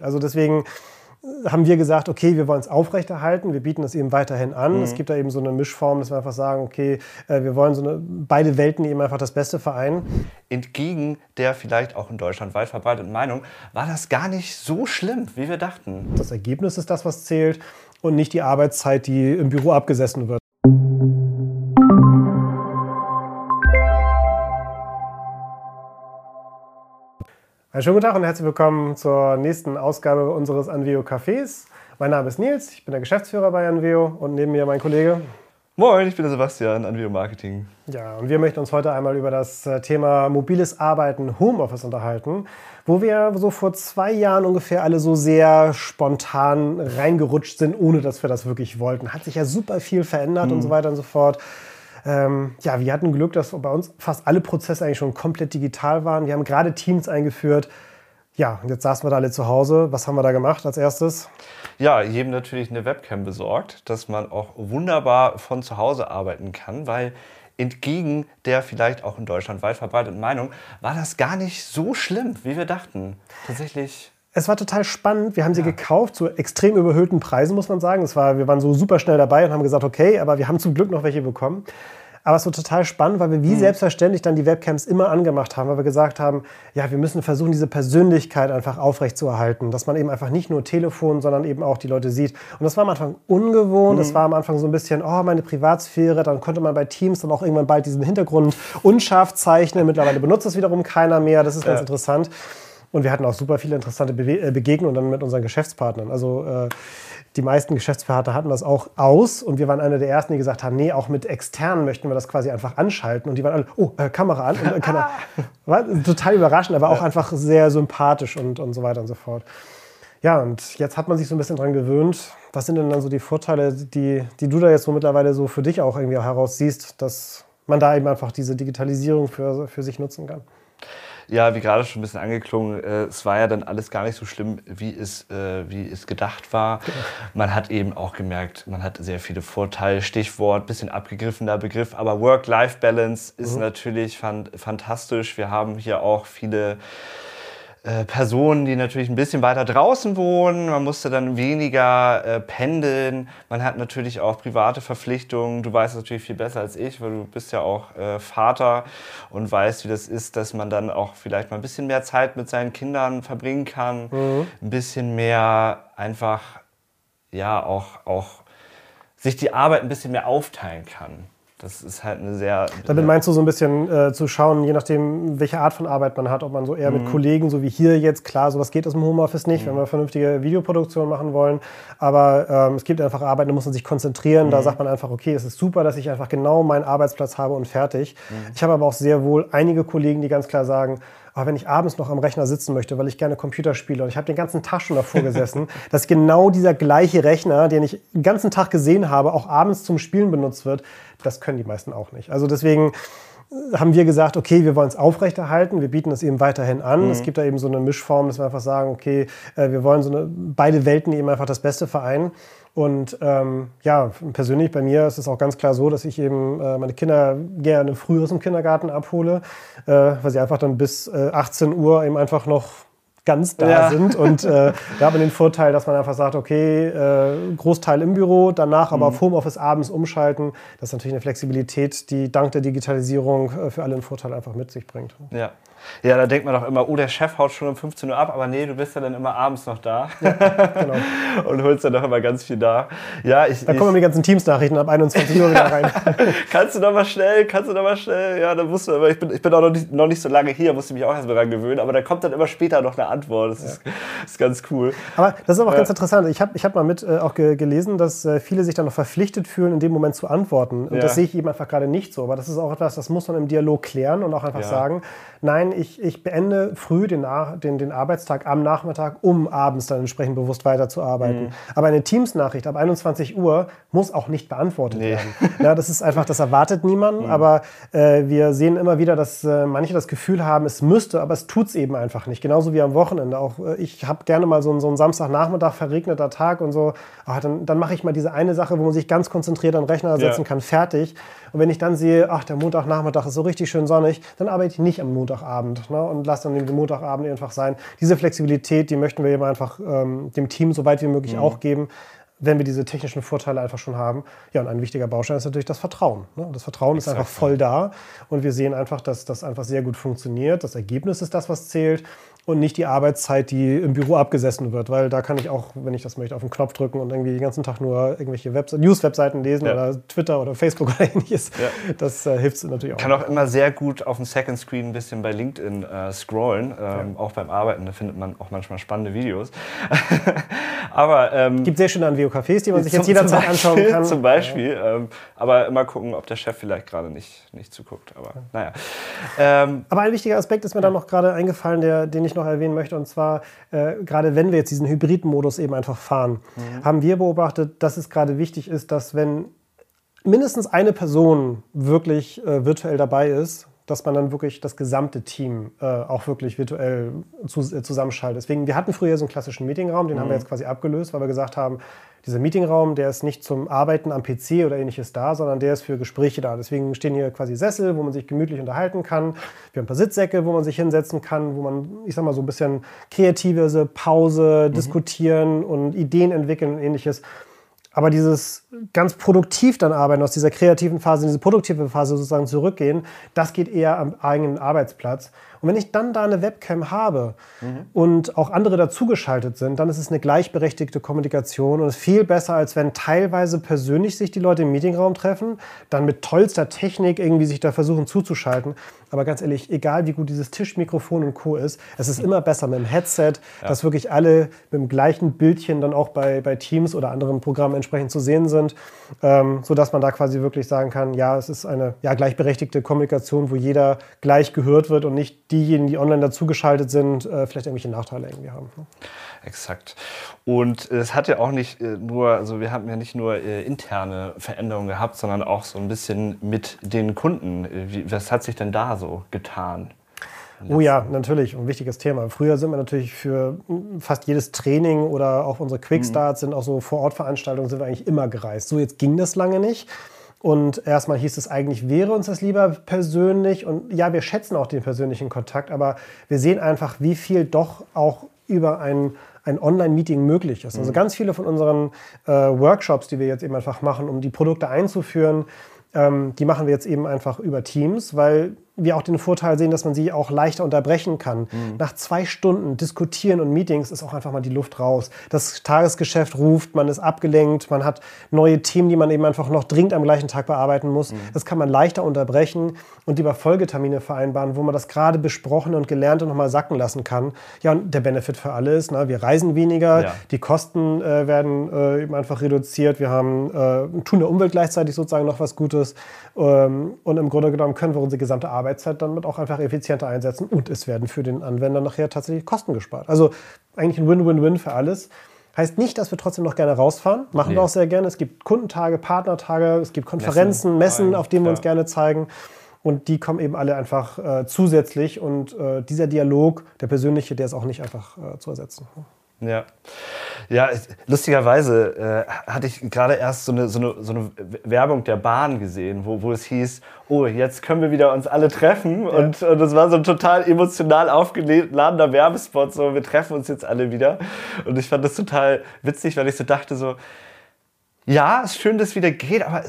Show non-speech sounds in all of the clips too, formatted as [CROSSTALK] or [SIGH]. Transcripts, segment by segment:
Also deswegen haben wir gesagt, okay, wir wollen es aufrechterhalten, wir bieten es eben weiterhin an. Mhm. Es gibt da eben so eine Mischform, dass wir einfach sagen, okay, äh, wir wollen so eine, beide Welten eben einfach das Beste vereinen. Entgegen der vielleicht auch in Deutschland weit verbreiteten Meinung war das gar nicht so schlimm, wie wir dachten. Das Ergebnis ist das, was zählt und nicht die Arbeitszeit, die im Büro abgesessen wird. Einen schönen guten Tag und herzlich willkommen zur nächsten Ausgabe unseres Anveo Cafés. Mein Name ist Nils, ich bin der Geschäftsführer bei Anveo und neben mir mein Kollege. Moin, ich bin der Sebastian, Anveo Marketing. Ja, und wir möchten uns heute einmal über das äh, Thema mobiles Arbeiten, Homeoffice unterhalten, wo wir so vor zwei Jahren ungefähr alle so sehr spontan reingerutscht sind, ohne dass wir das wirklich wollten. Hat sich ja super viel verändert mhm. und so weiter und so fort. Ähm, ja, wir hatten Glück, dass bei uns fast alle Prozesse eigentlich schon komplett digital waren. Wir haben gerade Teams eingeführt. Ja, und jetzt saßen wir da alle zu Hause. Was haben wir da gemacht als erstes? Ja, jedem natürlich eine Webcam besorgt, dass man auch wunderbar von zu Hause arbeiten kann, weil entgegen der vielleicht auch in Deutschland weit verbreiteten Meinung war das gar nicht so schlimm, wie wir dachten. Tatsächlich es war total spannend. Wir haben sie ja. gekauft zu extrem überhöhten Preisen, muss man sagen. Es war, wir waren so super schnell dabei und haben gesagt, okay, aber wir haben zum Glück noch welche bekommen. Aber es war total spannend, weil wir wie mhm. selbstverständlich dann die Webcams immer angemacht haben, weil wir gesagt haben, ja, wir müssen versuchen, diese Persönlichkeit einfach aufrechtzuerhalten, dass man eben einfach nicht nur Telefon, sondern eben auch die Leute sieht. Und das war am Anfang ungewohnt, es mhm. war am Anfang so ein bisschen, oh, meine Privatsphäre, dann konnte man bei Teams dann auch irgendwann bald diesen Hintergrund unscharf zeichnen. Mittlerweile benutzt das wiederum keiner mehr, das ist ganz ja. interessant. Und wir hatten auch super viele interessante Be äh, Begegnungen dann mit unseren Geschäftspartnern. Also äh, die meisten Geschäftspartner hatten das auch aus und wir waren einer der ersten, die gesagt haben, nee, auch mit externen möchten wir das quasi einfach anschalten. Und die waren alle, oh, äh, Kamera an. Und, äh, Kamera. [LAUGHS] War total überraschend, aber auch einfach sehr sympathisch und, und so weiter und so fort. Ja, und jetzt hat man sich so ein bisschen dran gewöhnt. Was sind denn dann so die Vorteile, die, die du da jetzt so mittlerweile so für dich auch irgendwie heraussiehst, dass man da eben einfach diese Digitalisierung für, für sich nutzen kann? Ja, wie gerade schon ein bisschen angeklungen, äh, es war ja dann alles gar nicht so schlimm, wie es, äh, wie es gedacht war. [LAUGHS] Man hat eben auch gemerkt, man hat sehr viele Vorteile. Stichwort, bisschen abgegriffener Begriff, aber Work-Life-Balance ist mhm. natürlich fan fantastisch. Wir haben hier auch viele äh, Personen, die natürlich ein bisschen weiter draußen wohnen. Man musste dann weniger äh, pendeln. Man hat natürlich auch private Verpflichtungen. Du weißt natürlich viel besser als ich, weil du bist ja auch äh, Vater und weißt, wie das ist, dass man dann auch vielleicht mal ein bisschen mehr Zeit mit seinen Kindern verbringen kann. Mhm. Ein bisschen mehr einfach, ja, auch, auch sich die Arbeit ein bisschen mehr aufteilen kann. Das ist halt eine sehr. Damit meinst du so ein bisschen äh, zu schauen, je nachdem, welche Art von Arbeit man hat, ob man so eher mhm. mit Kollegen, so wie hier jetzt, klar, sowas geht aus dem Homeoffice nicht, mhm. wenn wir vernünftige Videoproduktion machen wollen. Aber ähm, es gibt einfach Arbeit, da muss man sich konzentrieren. Mhm. Da sagt man einfach, okay, es ist super, dass ich einfach genau meinen Arbeitsplatz habe und fertig. Mhm. Ich habe aber auch sehr wohl einige Kollegen, die ganz klar sagen, aber wenn ich abends noch am Rechner sitzen möchte, weil ich gerne Computer spiele und ich habe den ganzen Tag schon davor gesessen, [LAUGHS] dass genau dieser gleiche Rechner, den ich den ganzen Tag gesehen habe, auch abends zum Spielen benutzt wird, das können die meisten auch nicht. Also deswegen haben wir gesagt, okay, wir wollen es aufrechterhalten, wir bieten es eben weiterhin an. Mhm. Es gibt da eben so eine Mischform, dass wir einfach sagen, okay, äh, wir wollen so eine, beide Welten eben einfach das Beste vereinen. Und ähm, ja, persönlich bei mir ist es auch ganz klar so, dass ich eben äh, meine Kinder gerne früh aus dem Kindergarten abhole, äh, weil sie einfach dann bis äh, 18 Uhr eben einfach noch ganz da ja. sind. Und äh, da hat man den Vorteil, dass man einfach sagt, okay, äh, Großteil im Büro, danach aber mhm. auf Homeoffice abends umschalten. Das ist natürlich eine Flexibilität, die dank der Digitalisierung äh, für alle einen Vorteil einfach mit sich bringt. Ja. Ja, da denkt man doch immer, oh, der Chef haut schon um 15 Uhr ab, aber nee, du bist ja dann immer abends noch da. Ja, genau. [LAUGHS] und holst dann doch immer ganz viel da. Ja, ich, da kommen ich, die ganzen Teams-Nachrichten ab 21 Uhr wieder rein. [LAUGHS] kannst du doch mal schnell, kannst du doch mal schnell. Ja, da musst du, aber ich bin, ich bin auch noch nicht, noch nicht so lange hier, musste mich auch erst mal dran gewöhnen, aber da kommt dann immer später noch eine Antwort. Das ja. ist, ist ganz cool. Aber das ist aber auch ja. ganz interessant. Ich habe ich hab mal mit äh, auch ge gelesen, dass äh, viele sich dann noch verpflichtet fühlen, in dem Moment zu antworten. Und das sehe ich eben einfach gerade nicht so. Aber das ist auch etwas, das muss man im Dialog klären und auch einfach sagen, nein, ich, ich beende früh den, den, den Arbeitstag am Nachmittag, um abends dann entsprechend bewusst weiterzuarbeiten. Mhm. Aber eine Teams-Nachricht ab 21 Uhr muss auch nicht beantwortet nee. werden. Ja, das ist einfach, das erwartet [LAUGHS] niemand. Mhm. Aber äh, wir sehen immer wieder, dass äh, manche das Gefühl haben, es müsste, aber es tut es eben einfach nicht. Genauso wie am Wochenende. Auch äh, ich habe gerne mal so, so einen Samstagnachmittag, verregneter Tag und so. Ach, dann, dann mache ich mal diese eine Sache, wo man sich ganz konzentriert an den Rechner setzen ja. kann, fertig. Und wenn ich dann sehe, ach, der Montagnachmittag ist so richtig schön sonnig, dann arbeite ich nicht am Montagabend Montagabend ne? und lasse dann den Montagabend einfach sein. Diese Flexibilität, die möchten wir eben einfach ähm, dem Team so weit wie möglich mhm. auch geben, wenn wir diese technischen Vorteile einfach schon haben. Ja, und ein wichtiger Baustein ist natürlich das Vertrauen. Ne? Das Vertrauen Exakt. ist einfach voll da und wir sehen einfach, dass das einfach sehr gut funktioniert. Das Ergebnis ist das, was zählt und nicht die Arbeitszeit, die im Büro abgesessen wird, weil da kann ich auch, wenn ich das möchte, auf den Knopf drücken und irgendwie den ganzen Tag nur irgendwelche News-Webseiten lesen ja. oder Twitter oder Facebook [LAUGHS] oder ähnliches. Ja. Das äh, hilft natürlich auch. Kann auch immer sehr gut auf dem Second Screen ein bisschen bei LinkedIn äh, scrollen, ähm, ja. auch beim Arbeiten. Da findet man auch manchmal spannende Videos. [LAUGHS] aber ähm, gibt sehr schöne Anvio-Cafés, die man sich jetzt jederzeit anschauen kann. [LAUGHS] Zum Beispiel. Ähm, aber immer gucken, ob der Chef vielleicht gerade nicht, nicht zuguckt. Aber naja. Ähm, aber ein wichtiger Aspekt ist mir dann noch gerade eingefallen, der, den ich ich noch erwähnen möchte. Und zwar, äh, gerade wenn wir jetzt diesen Hybrid-Modus eben einfach fahren, mhm. haben wir beobachtet, dass es gerade wichtig ist, dass wenn mindestens eine Person wirklich äh, virtuell dabei ist, dass man dann wirklich das gesamte Team äh, auch wirklich virtuell zu, äh, zusammenschaltet. Deswegen, wir hatten früher so einen klassischen Meetingraum, den mhm. haben wir mhm. jetzt quasi abgelöst, weil wir gesagt haben, dieser Meetingraum, der ist nicht zum Arbeiten am PC oder ähnliches da, sondern der ist für Gespräche da. Deswegen stehen hier quasi Sessel, wo man sich gemütlich unterhalten kann. Wir haben ein paar Sitzsäcke, wo man sich hinsetzen kann, wo man, ich sag mal, so ein bisschen kreative Pause, mhm. diskutieren und Ideen entwickeln und ähnliches. Aber dieses ganz produktiv dann arbeiten, aus dieser kreativen Phase in diese produktive Phase sozusagen zurückgehen, das geht eher am eigenen Arbeitsplatz. Und wenn ich dann da eine Webcam habe mhm. und auch andere dazugeschaltet sind, dann ist es eine gleichberechtigte Kommunikation und ist viel besser, als wenn teilweise persönlich sich die Leute im Meetingraum treffen, dann mit tollster Technik irgendwie sich da versuchen zuzuschalten. Aber ganz ehrlich, egal wie gut dieses Tischmikrofon und Co. ist, es ist immer besser mit dem Headset, ja. dass wirklich alle mit dem gleichen Bildchen dann auch bei, bei Teams oder anderen Programmen entsprechend zu sehen sind, ähm, sodass man da quasi wirklich sagen kann, ja, es ist eine ja, gleichberechtigte Kommunikation, wo jeder gleich gehört wird und nicht diejenigen, die online dazugeschaltet sind, äh, vielleicht irgendwelche Nachteile irgendwie haben. Ne? Exakt. Und es hat ja auch nicht äh, nur, also wir haben ja nicht nur äh, interne Veränderungen gehabt, sondern auch so ein bisschen mit den Kunden. Wie, was hat sich denn da so getan? Oh ja, natürlich, ein wichtiges Thema. Früher sind wir natürlich für fast jedes Training oder auch unsere Quickstarts mhm. sind auch so Vor-Ort-Veranstaltungen sind wir eigentlich immer gereist. So jetzt ging das lange nicht. Und erstmal hieß es eigentlich, wäre uns das lieber persönlich. Und ja, wir schätzen auch den persönlichen Kontakt, aber wir sehen einfach, wie viel doch auch über ein, ein Online-Meeting möglich ist. Also mhm. ganz viele von unseren äh, Workshops, die wir jetzt eben einfach machen, um die Produkte einzuführen, ähm, die machen wir jetzt eben einfach über Teams, weil wir auch den Vorteil sehen, dass man sie auch leichter unterbrechen kann. Mhm. Nach zwei Stunden Diskutieren und Meetings ist auch einfach mal die Luft raus. Das Tagesgeschäft ruft, man ist abgelenkt, man hat neue Themen, die man eben einfach noch dringend am gleichen Tag bearbeiten muss. Mhm. Das kann man leichter unterbrechen und lieber Folgetermine vereinbaren, wo man das gerade besprochene und gelernte nochmal sacken lassen kann. Ja, und der Benefit für alle ist, na, wir reisen weniger, ja. die Kosten äh, werden äh, eben einfach reduziert, wir haben, äh, tun der Umwelt gleichzeitig sozusagen noch was Gutes ähm, und im Grunde genommen können wir unsere gesamte Arbeit Arbeitszeit damit auch einfach effizienter einsetzen und es werden für den Anwender nachher tatsächlich Kosten gespart. Also eigentlich ein Win-Win-Win für alles. Heißt nicht, dass wir trotzdem noch gerne rausfahren. Machen nee. wir auch sehr gerne. Es gibt Kundentage, Partnertage, es gibt Konferenzen, Messen, Messen auf denen wir uns gerne zeigen. Und die kommen eben alle einfach äh, zusätzlich. Und äh, dieser Dialog, der persönliche, der ist auch nicht einfach äh, zu ersetzen. Ja. Ja, lustigerweise äh, hatte ich gerade erst so eine, so, eine, so eine Werbung der Bahn gesehen, wo, wo es hieß, oh, jetzt können wir wieder uns alle treffen. Ja. Und, und das war so ein total emotional aufgeladener Werbespot, so wir treffen uns jetzt alle wieder. Und ich fand das total witzig, weil ich so dachte so, ja, ist schön, dass es wieder geht, aber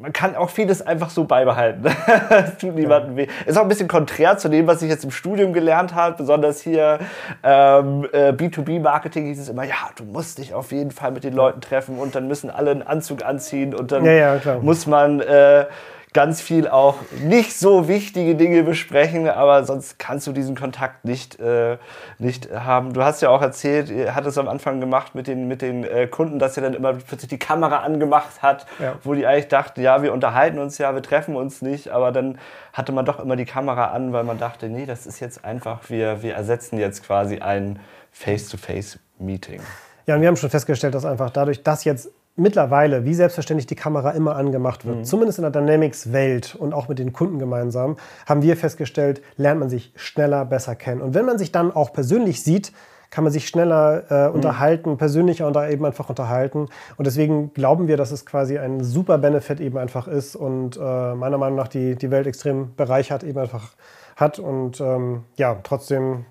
man kann auch vieles einfach so beibehalten. [LAUGHS] Es tut niemandem weh. Ist auch ein bisschen konträr zu dem, was ich jetzt im Studium gelernt habe. Besonders hier ähm, äh, B2B-Marketing hieß es immer, ja, du musst dich auf jeden Fall mit den Leuten treffen und dann müssen alle einen Anzug anziehen und dann ja, ja, muss man äh, ganz viel auch nicht so wichtige Dinge besprechen, aber sonst kannst du diesen Kontakt nicht, äh, nicht haben. Du hast ja auch erzählt, ihr hattet es am Anfang gemacht mit den, mit den äh, Kunden, dass ihr dann immer plötzlich die Kamera angemacht hat, ja. wo die eigentlich dachten, ja, wir unterhalten uns ja, wir treffen uns nicht, aber dann hatte man doch immer die Kamera an, weil man dachte, nee, das ist jetzt einfach, wir, wir ersetzen jetzt quasi ein Face-to-Face-Meeting. Ja, und wir haben schon festgestellt, dass einfach dadurch, dass jetzt mittlerweile, wie selbstverständlich die Kamera immer angemacht wird, mhm. zumindest in der Dynamics-Welt und auch mit den Kunden gemeinsam, haben wir festgestellt, lernt man sich schneller, besser kennen. Und wenn man sich dann auch persönlich sieht, kann man sich schneller äh, mhm. unterhalten, persönlicher und da eben einfach unterhalten. Und deswegen glauben wir, dass es quasi ein super Benefit eben einfach ist und äh, meiner Meinung nach die, die Welt extrem bereichert, eben einfach hat. Und ähm, ja, trotzdem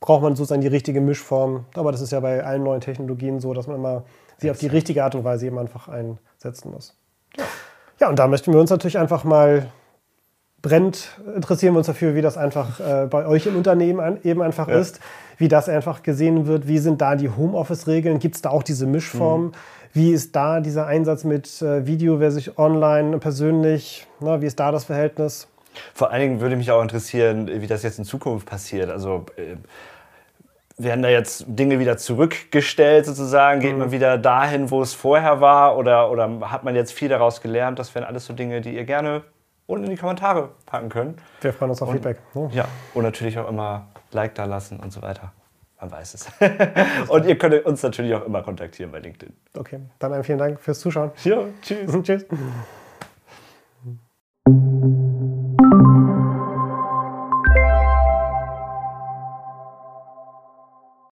braucht man sozusagen die richtige Mischform. Aber das ist ja bei allen neuen Technologien so, dass man immer sie auf die richtige Art und Weise eben einfach einsetzen muss. Ja, ja und da möchten wir uns natürlich einfach mal brennt, interessieren wir uns dafür, wie das einfach äh, bei euch im Unternehmen ein, eben einfach ja. ist, wie das einfach gesehen wird, wie sind da die Homeoffice-Regeln, gibt es da auch diese Mischform, mhm. wie ist da dieser Einsatz mit äh, Video versus online persönlich, na, wie ist da das Verhältnis? Vor allen Dingen würde mich auch interessieren, wie das jetzt in Zukunft passiert. Also äh, werden da jetzt Dinge wieder zurückgestellt sozusagen? Geht mhm. man wieder dahin, wo es vorher war? Oder, oder hat man jetzt viel daraus gelernt? Das wären alles so Dinge, die ihr gerne unten in die Kommentare packen könnt. Wir freuen uns auf und, Feedback. Oh. Ja, und natürlich auch immer Like da lassen und so weiter. Man weiß es. [LAUGHS] und ihr könnt uns natürlich auch immer kontaktieren bei LinkedIn. Okay, dann vielen Dank fürs Zuschauen. Ja, tschüss. [LAUGHS] tschüss.